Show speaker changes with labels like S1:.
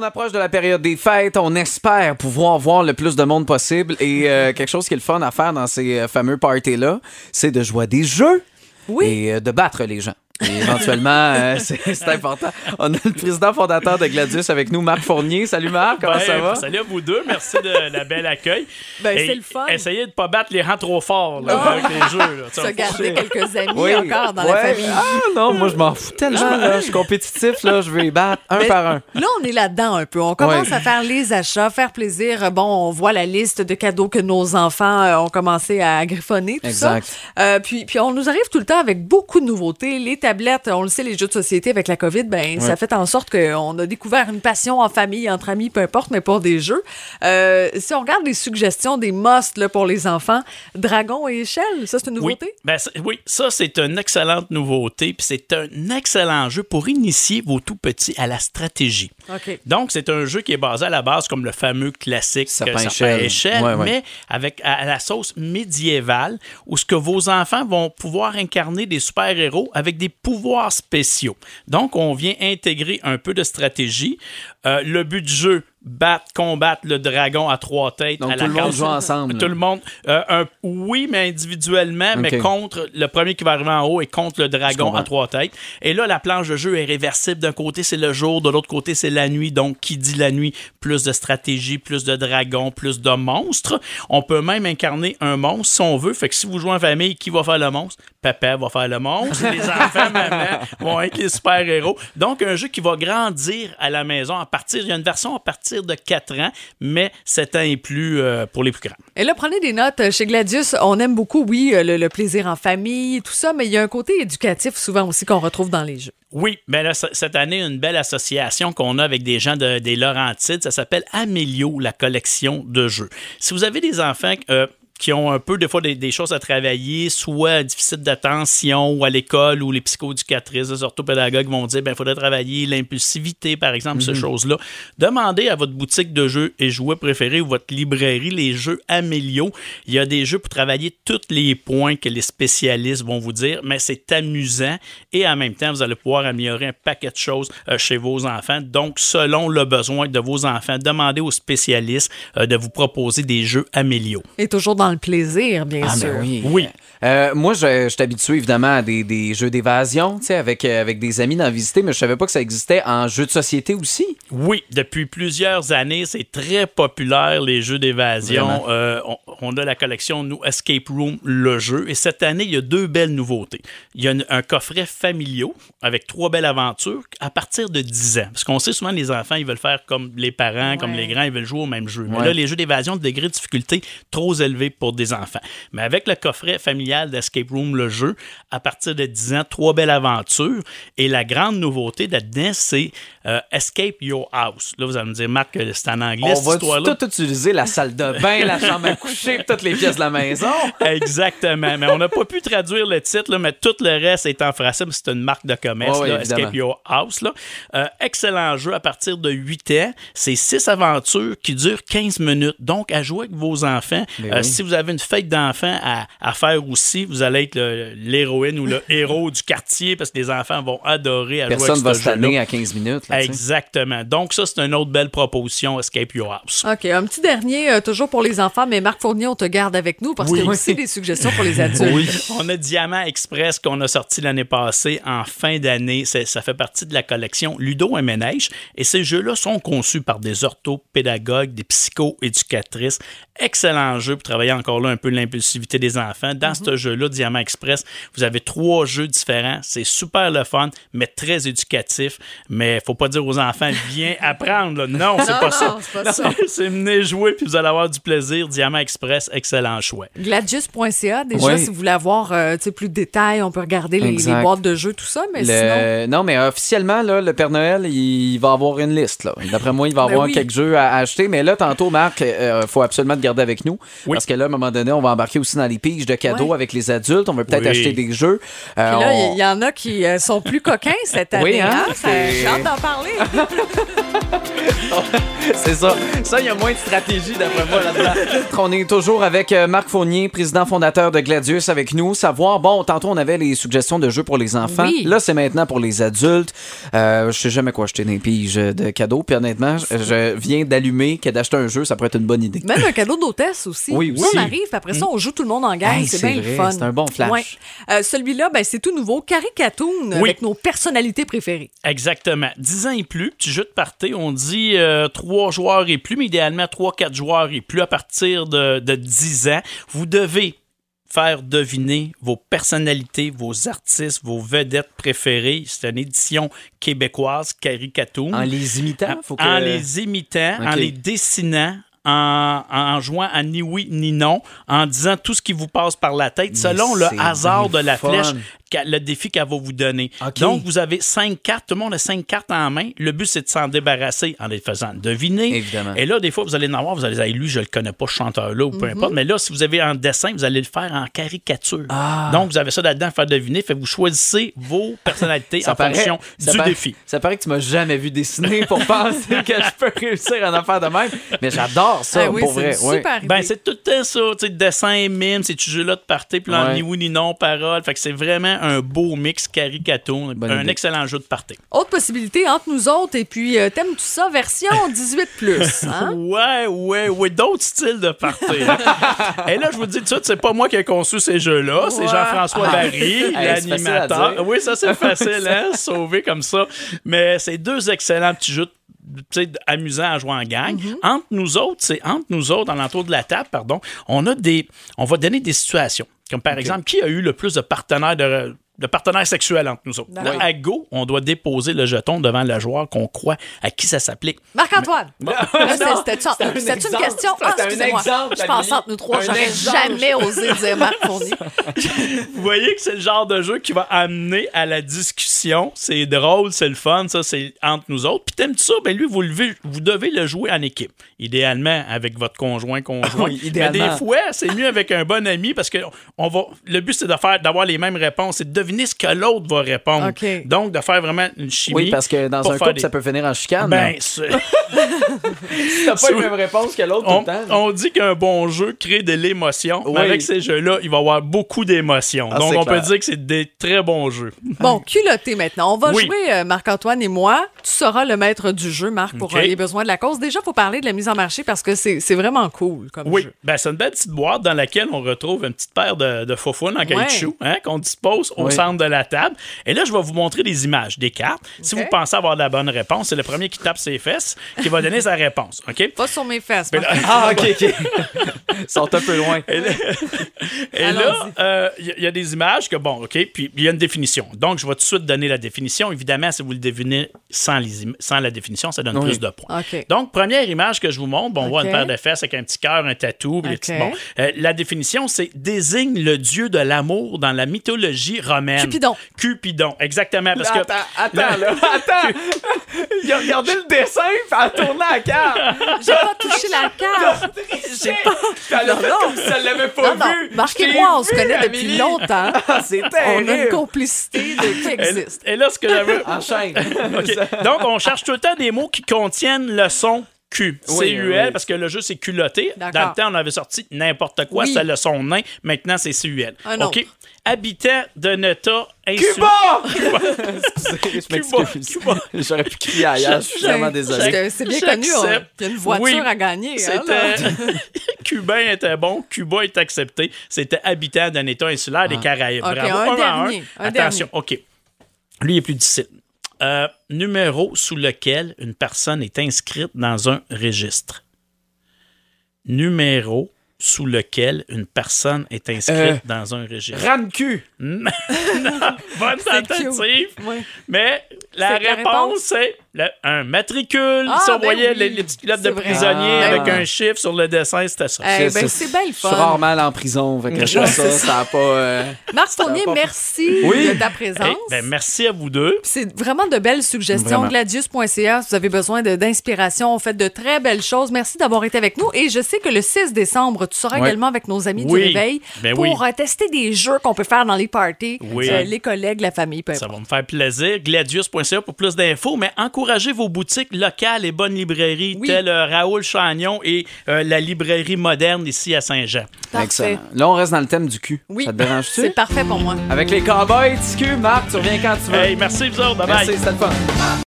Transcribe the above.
S1: On approche de la période des fêtes, on espère pouvoir voir le plus de monde possible et euh, quelque chose qui est le fun à faire dans ces euh, fameux parties-là, c'est de jouer à des jeux
S2: Oui.
S1: et euh, de battre les gens. Et éventuellement, euh, c'est c'est important. On a le président fondateur de Gladius avec nous, Marc Fournier. Salut Marc, comment
S3: Ben,
S1: ça va?
S3: Salut à vous deux, merci de la belle accueil.
S2: Ben, c'est le fun.
S3: Essayez de pas battre les rangs trop fort là, avec les jeux. Là.
S2: Se garder quelques amis
S1: Oui.
S2: encore dans
S1: Ouais.
S2: la famille.
S1: Ah non, moi je m'en fous tellement. Là. Je suis compétitif, là. je vais les battre un
S2: Mais
S1: par un.
S2: Là, on est là-dedans un peu. On commence
S1: Ouais.
S2: à faire les achats, faire plaisir. Bon, on voit la liste de cadeaux que nos enfants euh, ont commencé à griffonner, tout
S1: Exact.
S2: ça. Euh, puis, puis on nous arrive tout le temps avec beaucoup de nouveautés. Les tablettes, on le sait, les jeux de société avec la COVID, ben ça fait en sorte qu'on a découvert une passion en famille, entre amis, peu importe, mais pour des jeux. Euh, si on regarde les suggestions des musts là, pour les enfants, Dragon et échelle, ça c'est une
S3: Oui,
S2: nouveauté?
S3: ben, c'est- oui, ça c'est une excellente nouveauté, puis c'est un excellent jeu pour initier vos tout petits à la stratégie. Donc, c'est un jeu qui est basé à la base comme le fameux classique euh,
S1: échelle.
S3: échelle,
S1: Ouais, ouais.
S3: mais avec à, à la sauce médiévale, où ce que vos enfants vont pouvoir incarner des super-héros avec des pouvoirs spéciaux. Donc, on vient intégrer un peu de stratégie. Euh, le but du jeu, battre, combattre le dragon à trois têtes.
S1: Donc
S3: à
S1: tout
S3: la
S1: le monde joue ensemble.
S3: Tout le monde. euh, un- oui, mais individuellement, mais contre le premier qui va arriver en haut et contre le dragon à trois têtes. Et là, la planche de jeu est réversible. D'un côté, c'est le jour, de l'autre côté, c'est la nuit. Donc, qui dit la nuit, plus de stratégie, plus de dragons, plus de monstres. On peut même incarner un monstre si on veut. Fait que si vous jouez en famille, qui va faire le monstre? Papa va faire le monstre. Les enfants, maman, vont être les super-héros. Donc, un jeu qui va grandir à la maison à partir, il y a une version à partir de 4 ans, mais 7 ans et plus euh, pour les plus grands.
S2: Et là, prenez des notes. Chez Gladius, on aime beaucoup, oui, euh, le, le plaisir en famille, tout ça, mais il y a un côté éducatif souvent aussi qu'on retrouve dans les jeux.
S3: Oui, mais là, c- cette année, une belle association qu'on a avec des gens de, des Laurentides, ça s'appelle Amélio, la collection de jeux. Si vous avez des enfants euh, qui ont un peu, des fois, des, des choses à travailler, soit déficit d'attention ou à l'école, ou les psychoéducatrices, les orthopédagogues vont dire, ben, il faudrait travailler l'impulsivité, par exemple, ces choses-là. Demandez à votre boutique de jeux et jouets préférés ou votre librairie les jeux Amélio. Il y a des jeux pour travailler tous les points que les spécialistes vont vous dire, mais c'est amusant et en même temps, vous allez pouvoir améliorer un paquet de choses euh, chez vos enfants. Donc, selon le besoin de vos enfants, demandez aux spécialistes euh, de vous proposer des jeux Amélio.
S2: Et toujours dans le plaisir, bien
S1: Ah,
S2: sûr.
S1: ben oui.
S3: Oui.
S1: Euh, moi, je, je suis habitué évidemment à des, des jeux d'évasion, tu sais, avec, euh, avec des amis d'en visiter, mais je savais pas que ça existait en jeu de société aussi.
S3: Oui, depuis plusieurs années, c'est très populaire les jeux d'évasion. Euh, on, on a la collection nous Escape Room le jeu et cette année il y a deux belles nouveautés. Il y a une- un coffret familiaux avec trois belles aventures à partir de 10 ans parce qu'on sait souvent les enfants ils veulent faire comme les parents, comme les grands ils veulent jouer au même jeu. Mais là les jeux d'évasion de degré de difficulté trop élevé pour des enfants. Mais avec le coffret familial d'Escape Room le jeu à partir de 10 ans, trois belles aventures et la grande nouveauté là-dedans c'est euh, Escape Your House. Là vous allez me dire Marc c'est en anglais
S1: On
S3: cette
S1: va tout utiliser la salle de bain, la chambre à coucher, toutes les pièces de la maison.
S3: Exactement. Mais on n'a pas pu traduire le titre, là, mais tout le reste est en français. mais C'est une marque de commerce, là. Escape Your House. Là. Euh, excellent jeu à partir de 8 ans. C'est 6 aventures qui durent 15 minutes. Donc, à jouer avec vos enfants. Euh,
S1: oui.
S3: Si vous avez une fête d'enfants à, à faire aussi, vous allez être l'héroïne ou le héros du quartier parce que les enfants vont adorer à
S1: Personne
S3: jouer
S1: va
S3: avec
S1: se
S3: jeu-là.
S1: tanner à 15 minutes.
S3: Exactement. Donc, ça, c'est une autre belle proposition, Escape Your House.
S2: OK, un petit dernier, euh, toujours pour les enfants, mais Marc Fournier, on te garde avec nous parce
S3: Oui.
S2: qu'il y a aussi des suggestions pour les adultes.
S3: On a Diamant Express qu'on a sorti l'année passée en fin d'année. Ça fait partie de la collection Ludo et Ménage. Et ces jeux-là sont conçus par des orthopédagogues, des psycho-éducatrices. Excellent jeu pour travailler encore là un peu l'impulsivité des enfants. Dans ce jeu-là, Diamant Express, vous avez trois jeux différents. C'est super le fun, mais très éducatif. Mais faut pas dire aux enfants, viens apprendre. là. Non, c'est pas
S2: non,
S3: ça.
S2: c'est pas ça.
S3: c'est venez jouer puis vous allez avoir du plaisir. Diamant Express, excellent choix.
S2: Gladius.ca, déjà, si vous voulez avoir euh, tu sais, plus de détails, on peut regarder les, boîtes de jeux, tout ça, mais
S1: Le-
S2: sinon.
S1: Non, mais officiellement, là, le Père Noël, il va avoir une liste. D'après moi, il va
S2: Ben
S1: avoir
S2: oui.
S1: quelques jeux à acheter. Mais là, tantôt, Marc, il faut absolument te garder avec nous.
S3: Oui.
S1: Parce que là, à un moment donné, on va embarquer aussi dans les piges de cadeaux
S2: Ouais.
S1: avec les adultes. On va peut-être
S3: Oui.
S1: acheter des jeux. Euh,
S2: Puis là,
S1: on-
S2: il y, y en a qui euh, sont plus coquins cette année.
S1: Oui, hein,
S2: hein? J'ai hâte d'en parler.
S1: C'est ça. Ça, il y a moins de stratégie d'après moi là-dedans. On est toujours avec euh, Marc Fournier, président fondateur de Gladius, avec nous. Savoir, bon, tantôt on avait les suggestions de jeux pour les enfants.
S2: Oui.
S1: Là, c'est maintenant pour les adultes. Euh, je sais jamais quoi acheter des piges de cadeaux. Puis honnêtement, je- je viens d'allumer que d'acheter un jeu, ça pourrait être une bonne idée.
S2: Même un cadeau d'hôtesse aussi.
S1: Oui,
S2: Ça,
S1: aussi.
S2: on arrive, puis après ça, on joue tout le monde en gang.
S1: Hey,
S2: c'est bien le fun.
S1: c'est un bon flash.
S2: Ouais. Euh, Celui-là, ben, c'est tout nouveau. Caricatoon
S3: Oui.
S2: avec nos personnalités préférées.
S3: Exactement. 10 ans et plus, petit jeu de party, on dit euh, 3 joueurs et plus, mais idéalement 3-4 joueurs et plus à partir de, de 10 ans. Vous devez faire deviner vos personnalités, vos artistes, vos vedettes préférées. C'est une édition québécoise, Caricatoon.
S1: En les imitant, faut que...
S3: En les imitant, en les dessinant, en, en jouant à ni oui ni non, en disant tout ce qui vous passe par la tête, selon le hasard de la
S1: fun.
S3: flèche, le défi qu'elle va vous donner. Donc, vous avez cinq cartes, tout le monde a cinq cartes en main. Le but, c'est de s'en débarrasser en les faisant deviner.
S1: Évidemment.
S3: Et là, des fois, vous allez en avoir, vous allez dire, lui, je le connais pas, ce chanteur-là, ou peu importe. Mais là, si vous avez un dessin, vous allez le faire en caricature.
S1: Ah.
S3: Donc, vous avez ça là-dedans à faire deviner. Fait que vous choisissez vos personnalités en fonction du
S1: paraît-
S3: défi.
S1: Ça paraît que tu m'as jamais vu dessiner pour penser que je peux réussir à en faire de même. Mais j'adore ça,
S2: Ah oui,
S1: pour
S2: c'est
S1: vrai. ouais.
S3: Ben, c'est tout le temps ça, tu sais, dessin, mime, ces jeux-là de party, puis là,
S1: Ouais.
S3: ni oui ni non, parole. Fait que c'est vraiment un beau mix caricato,
S1: Bonne
S3: un
S1: idée.
S3: excellent jeu de party.
S2: Autre possibilité entre nous autres, et puis euh, t'aimes tout ça, version 18 plus. Hein?
S3: Ouais, ouais, ouais, d'autres styles de party. hein. Et là, je vous dis tout de suite, c'est pas moi qui ai conçu ces jeux-là, c'est
S2: Ouais.
S3: Jean-François Barry,
S1: Hey, facile à
S3: l'animateur. Oui, ça, c'est facile, hein, sauver comme ça. Mais c'est deux excellents petits jeux tu sais, amusants à jouer en gang.
S2: Mm-hmm.
S3: Entre nous autres, c'est entre nous autres, en l'entour de la table, pardon, on a des, on va donner des situations. Comme par exemple, qui a eu le plus de partenaires de, de partenaires sexuels entre nous autres? Là, à go, on doit déposer le jeton devant le joueur qu'on croit à qui ça s'applique.
S2: Marc-Antoine. C'était-tu
S1: c'était un
S2: une
S1: exemple.
S2: question? Ah, excusez-moi.
S1: exemple,
S2: Je pense entre nous trois,
S1: Un
S2: j'aurais
S1: exemple.
S2: jamais osé dire Marc Fournier.
S3: Vous voyez que c'est le genre de jeu qui va amener à la discussion. C'est drôle, c'est le fun, ça, c'est entre nous autres. Puis t'aimes ça, ben lui, vous, levez- vous devez le jouer en équipe. Idéalement avec votre conjoint, conjoint.
S1: Oui,
S3: Mais
S1: idéalement.
S3: des fois, c'est mieux avec un bon ami parce que on va. Le but, c'est d'avoir les mêmes réponses. C'est de deviner ce que l'autre va répondre. Donc, de faire vraiment une chimie.
S1: Oui, parce que dans un couple,
S3: des-
S1: ça peut finir en chicane.
S3: Ben,
S1: si t'as pas la même réponse que l'autre
S3: on,
S1: tout le temps.
S3: on dit qu'un bon jeu crée de l'émotion,
S1: Oui.
S3: mais avec ces jeux-là, il va y avoir beaucoup d'émotions.
S1: Ah,
S3: Donc, on
S1: clair.
S3: peut dire que c'est des très bons jeux.
S2: Bon, culotté maintenant. On va
S3: Oui.
S2: jouer, euh, Marc-Antoine et moi. Tu seras le maître du jeu, Marc, pour
S3: OK.
S2: euh, les besoins de la cause. Déjà, il faut parler de la mise en marché parce que c'est c'est vraiment cool comme
S3: Oui,
S2: jeu.
S3: ben, c'est une belle petite boîte dans laquelle on retrouve une petite paire de, de faufounes en caoutchouc hein, qu'on dispose au
S1: Oui.
S3: Centre de la table. Et là, je vais vous montrer des images, des cartes. Si vous pensez avoir la bonne réponse, c'est le premier qui tape ses fesses qui va donner sa réponse. OK?
S2: Pas sur mes fesses.
S3: Là-
S1: Ah, OK, OK. Sont un peu loin.
S3: Et là, là, euh, il y, a- il y a des images que, bon, OK, puis il y a une définition. Donc, je vais tout de suite donner la définition. Évidemment, si vous le devinez sans, les im- sans la définition, ça donne
S1: Oui.
S3: plus de points.
S2: OK.
S3: Donc, première image que je vous montre, bon, on voit une paire de fesses avec un petit cœur, un tatou. petits- bon. Euh, la définition, c'est désigne le dieu de l'amour dans la mythologie romaine.
S2: Cupidon.
S3: Cupidon, exactement. Parce que
S1: attends, attends, là, attends. Il a regardé le dessin, puis a tourné la carte.
S2: J'ai pas touché la carte.
S1: J'ai pas. Elle a fait comme si elle l'avait pas
S2: Non, non.
S1: vu.
S2: Marc et moi, on se connaît depuis longtemps.
S1: Ah, c'est
S2: On a une
S1: terrible.
S2: complicité de- qui existe.
S3: et là, ce que j'avais.
S1: Enchaîne.
S3: Donc, on cherche tout le temps des mots qui contiennent le son Q.
S1: Oui,
S3: C-U-L,
S1: oui.
S3: parce que le jeu, c'est culotté. Dans
S2: D'accord.
S3: le temps, on avait sorti n'importe quoi,
S2: Oui.
S3: c'est le son nain. Maintenant, c'est C-U-L.
S2: Un autre.
S3: OK. Habitant d'un État insulé.
S1: Cuba! Excusez, je m'excuse.
S3: Cuba.
S1: J'aurais pu crier ailleurs, je suis vraiment désolé.
S2: C'est bien connu. Il y a une voiture
S3: Oui.
S2: à gagner. hein, là.
S3: C'était. Cubain était bon, Cuba est accepté. C'était habitant d'un État insulaire des Caraïbes.
S2: OK,
S3: Bravo.
S2: un dernier, un
S3: Attention, OK. Lui est plus difficile. Euh, numéro sous lequel une personne est inscrite dans un registre. Numéro sous lequel une personne est inscrite
S1: Euh,
S3: dans un registre.
S1: Ramcu.
S3: Bonne tentative.
S2: Ouais.
S3: Mais la réponse? c'est le- un matricule.
S2: Ah,
S3: si on
S2: ben
S3: voyait
S2: oui.
S3: les, les petites culottes de
S2: vrai.
S3: prisonnier
S1: Ah.
S3: avec un chiffre sur le dessin, c'était ça.
S2: Eh ben, c'est bien le
S1: Je suis
S2: fun.
S1: rarement en prison, fait que ça, ça, pas... euh,
S2: Marc Fournier,
S1: pas-
S2: merci
S1: Oui.
S2: de ta présence.
S3: Hey, ben, merci à vous deux.
S2: C'est vraiment de belles suggestions. Gladius.ca, si vous avez besoin d'inspiration, on fait de très belles choses. Merci d'avoir été avec nous. Et je sais que le 6 décembre, tu seras
S1: Ouais.
S2: également avec nos amis
S3: Oui.
S2: du Réveil
S3: Ben
S2: pour
S3: oui.
S2: euh, tester des jeux qu'on peut faire dans les parties,
S3: Oui.
S2: euh, les collègues, la famille, peu
S3: Ça va me faire plaisir. Gladius.ca pour plus d'infos, mais encouragez encouragez vos boutiques locales et bonnes librairies,
S2: Oui.
S3: telles euh, Raoul Chagnon et euh, la librairie moderne ici à Saint-Jean.
S2: Parfait.
S1: Excellent. Là, on reste dans le thème du cul.
S2: Oui.
S1: Ça te dérange-tu?
S2: C'est parfait pour moi.
S1: Avec les cowboys, TQ, Marc, tu reviens quand tu veux.
S3: Hey, merci, vous autres. Bye bye.
S1: Merci, c'était le fun.